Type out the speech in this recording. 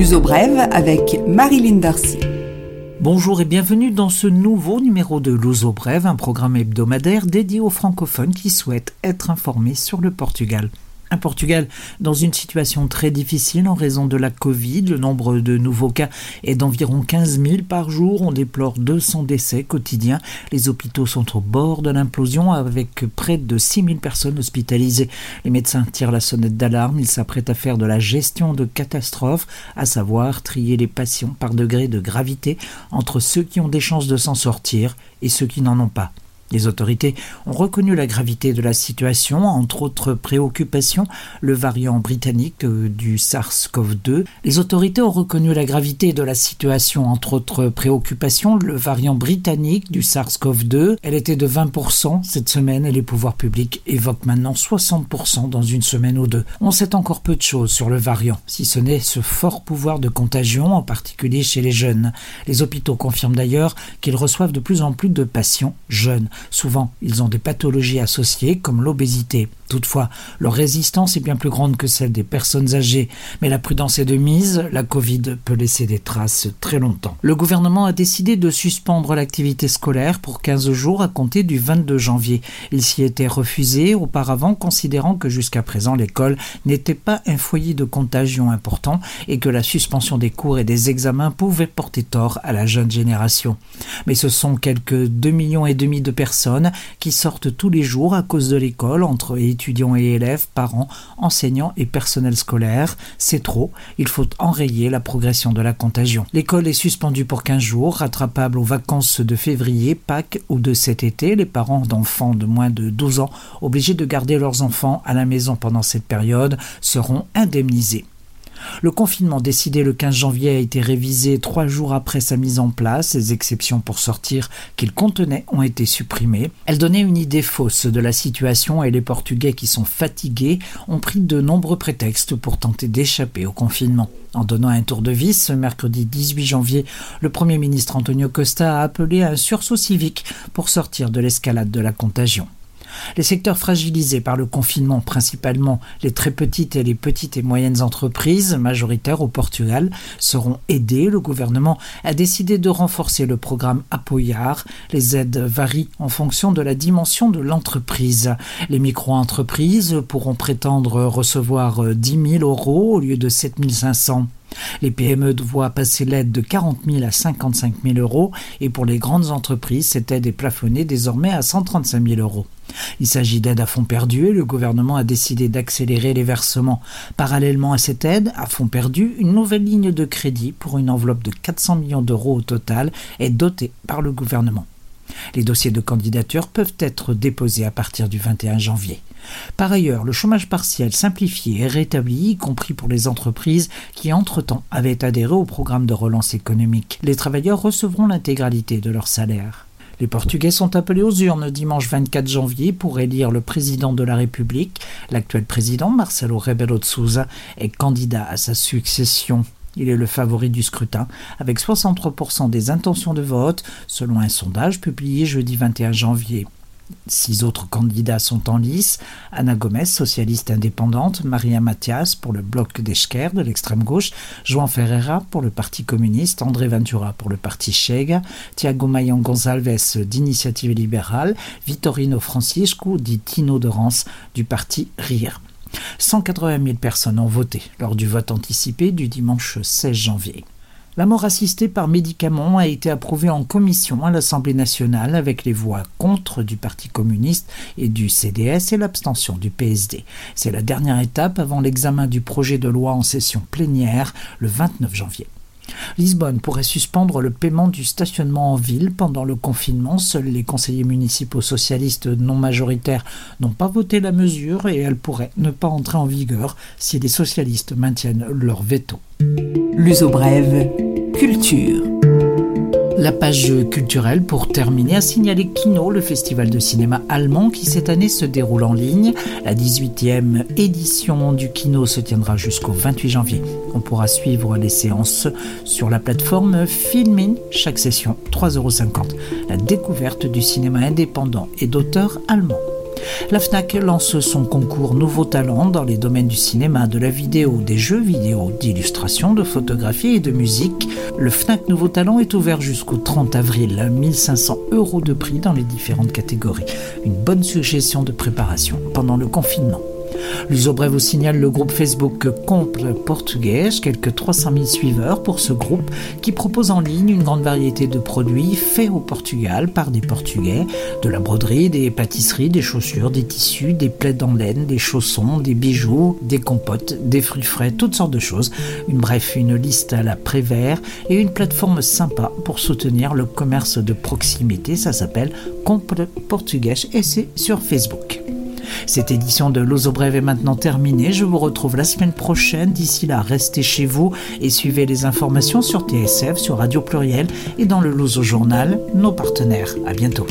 L'Uso Brève avec Marilyn Darcy. Bonjour et bienvenue dans ce nouveau numéro de L'Uso Brève, un programme hebdomadaire dédié aux francophones qui souhaitent être informés sur le Portugal. Un Portugal dans une situation très difficile en raison de la Covid. Le nombre de nouveaux cas est d'environ 15 000 par jour. On déplore 200 décès quotidiens. Les hôpitaux sont au bord de l'implosion avec près de 6 000 personnes hospitalisées. Les médecins tirent la sonnette d'alarme. Ils s'apprêtent à faire de la gestion de catastrophes, à savoir trier les patients par degré de gravité entre ceux qui ont des chances de s'en sortir et ceux qui n'en ont pas. Les autorités ont reconnu la gravité de la situation, entre autres préoccupations, le variant britannique euh, du SARS-CoV-2. Les autorités ont reconnu la gravité de la situation, entre autres préoccupations, le variant britannique du SARS-CoV-2. Elle était de 20% cette semaine et les pouvoirs publics évoquent maintenant 60% dans une semaine ou deux. On sait encore peu de choses sur le variant, si ce n'est ce fort pouvoir de contagion, en particulier chez les jeunes. Les hôpitaux confirment d'ailleurs qu'ils reçoivent de plus en plus de patients jeunes. Souvent, ils ont des pathologies associées comme l'obésité. Toutefois, leur résistance est bien plus grande que celle des personnes âgées, mais la prudence est de mise, la Covid peut laisser des traces très longtemps. Le gouvernement a décidé de suspendre l'activité scolaire pour 15 jours à compter du 22 janvier. Il s'y était refusé auparavant, considérant que jusqu'à présent l'école n'était pas un foyer de contagion important et que la suspension des cours et des examens pouvait porter tort à la jeune génération. Mais ce sont quelques 2 millions et demi de personnes qui sortent tous les jours à cause de l'école entre étudiants et élèves, parents, enseignants et personnel scolaire. C'est trop, il faut enrayer la progression de la contagion. L'école est suspendue pour 15 jours, rattrapable aux vacances de février, Pâques ou de cet été. Les parents d'enfants de moins de 12 ans obligés de garder leurs enfants à la maison pendant cette période seront indemnisés. Le confinement décidé le 15 janvier a été révisé trois jours après sa mise en place. Les exceptions pour sortir qu'il contenait ont été supprimées. Elle donnait une idée fausse de la situation et les Portugais qui sont fatigués ont pris de nombreux prétextes pour tenter d'échapper au confinement. En donnant un tour de vis, ce mercredi 18 janvier, le Premier ministre Antonio Costa a appelé à un sursaut civique pour sortir de l'escalade de la contagion. Les secteurs fragilisés par le confinement, principalement les très petites et les petites et moyennes entreprises, majoritaires au Portugal, seront aidés. Le gouvernement a décidé de renforcer le programme Apoyar. Les aides varient en fonction de la dimension de l'entreprise. Les micro-entreprises pourront prétendre recevoir 10 000 euros au lieu de 7 500. Les PME voient passer l'aide de 40 000 à 55 000 euros et pour les grandes entreprises, cette aide est plafonnée désormais à 135 000 euros. Il s'agit d'aide à fonds perdu et le gouvernement a décidé d'accélérer les versements. Parallèlement à cette aide à fonds perdu, une nouvelle ligne de crédit pour une enveloppe de 400 millions d'euros au total est dotée par le gouvernement. Les dossiers de candidature peuvent être déposés à partir du 21 janvier. Par ailleurs, le chômage partiel simplifié est rétabli, y compris pour les entreprises qui, entre-temps, avaient adhéré au programme de relance économique. Les travailleurs recevront l'intégralité de leur salaire. Les Portugais sont appelés aux urnes dimanche 24 janvier pour élire le président de la République. L'actuel président, Marcelo Rebelo de Souza, est candidat à sa succession. Il est le favori du scrutin, avec 63% des intentions de vote, selon un sondage publié jeudi 21 janvier. Six autres candidats sont en lice. Anna Gomez, socialiste indépendante, Maria Mathias pour le bloc d'Esquerre de l'extrême gauche, João Ferreira pour le Parti communiste, André Ventura pour le Parti Chega, Thiago Mayon Gonçalves d'Initiative libérale, Vitorino Francisco dit Tino de Rance du Parti RIR. 180 000 personnes ont voté lors du vote anticipé du dimanche 16 janvier. La mort assistée par médicament a été approuvée en commission à l'Assemblée nationale avec les voix contre du Parti communiste et du CDS et l'abstention du PSD. C'est la dernière étape avant l'examen du projet de loi en session plénière le 29 janvier. Lisbonne pourrait suspendre le paiement du stationnement en ville pendant le confinement. Seuls les conseillers municipaux socialistes non majoritaires n'ont pas voté la mesure et elle pourrait ne pas entrer en vigueur si les socialistes maintiennent leur veto. L'uso brève, culture. La page culturelle, pour terminer, a signalé Kino, le festival de cinéma allemand qui cette année se déroule en ligne. La 18e édition du Kino se tiendra jusqu'au 28 janvier. On pourra suivre les séances sur la plateforme Filmin, chaque session 3,50€. La découverte du cinéma indépendant et d'auteurs allemands. La FNAC lance son concours Nouveaux Talents dans les domaines du cinéma, de la vidéo, des jeux vidéo, d'illustration, de photographie et de musique. Le FNAC Nouveaux Talents est ouvert jusqu'au 30 avril. 1500 euros de prix dans les différentes catégories. Une bonne suggestion de préparation pendant le confinement. L'Usobref vous signale le groupe Facebook Comple Portugais, quelques 300 000 suiveurs pour ce groupe qui propose en ligne une grande variété de produits faits au Portugal par des Portugais, de la broderie, des pâtisseries, des chaussures, des tissus, des plaids en laine, des chaussons, des bijoux, des compotes, des fruits frais, toutes sortes de choses. Une bref, une liste à la Prévert et une plateforme sympa pour soutenir le commerce de proximité. Ça s'appelle Comple Portugais et c'est sur Facebook. Cette édition de L'Ozo Brève est maintenant terminée. Je vous retrouve la semaine prochaine. D'ici là, restez chez vous et suivez les informations sur TSF, sur Radio Pluriel et dans le Lozo Journal, nos partenaires. À bientôt.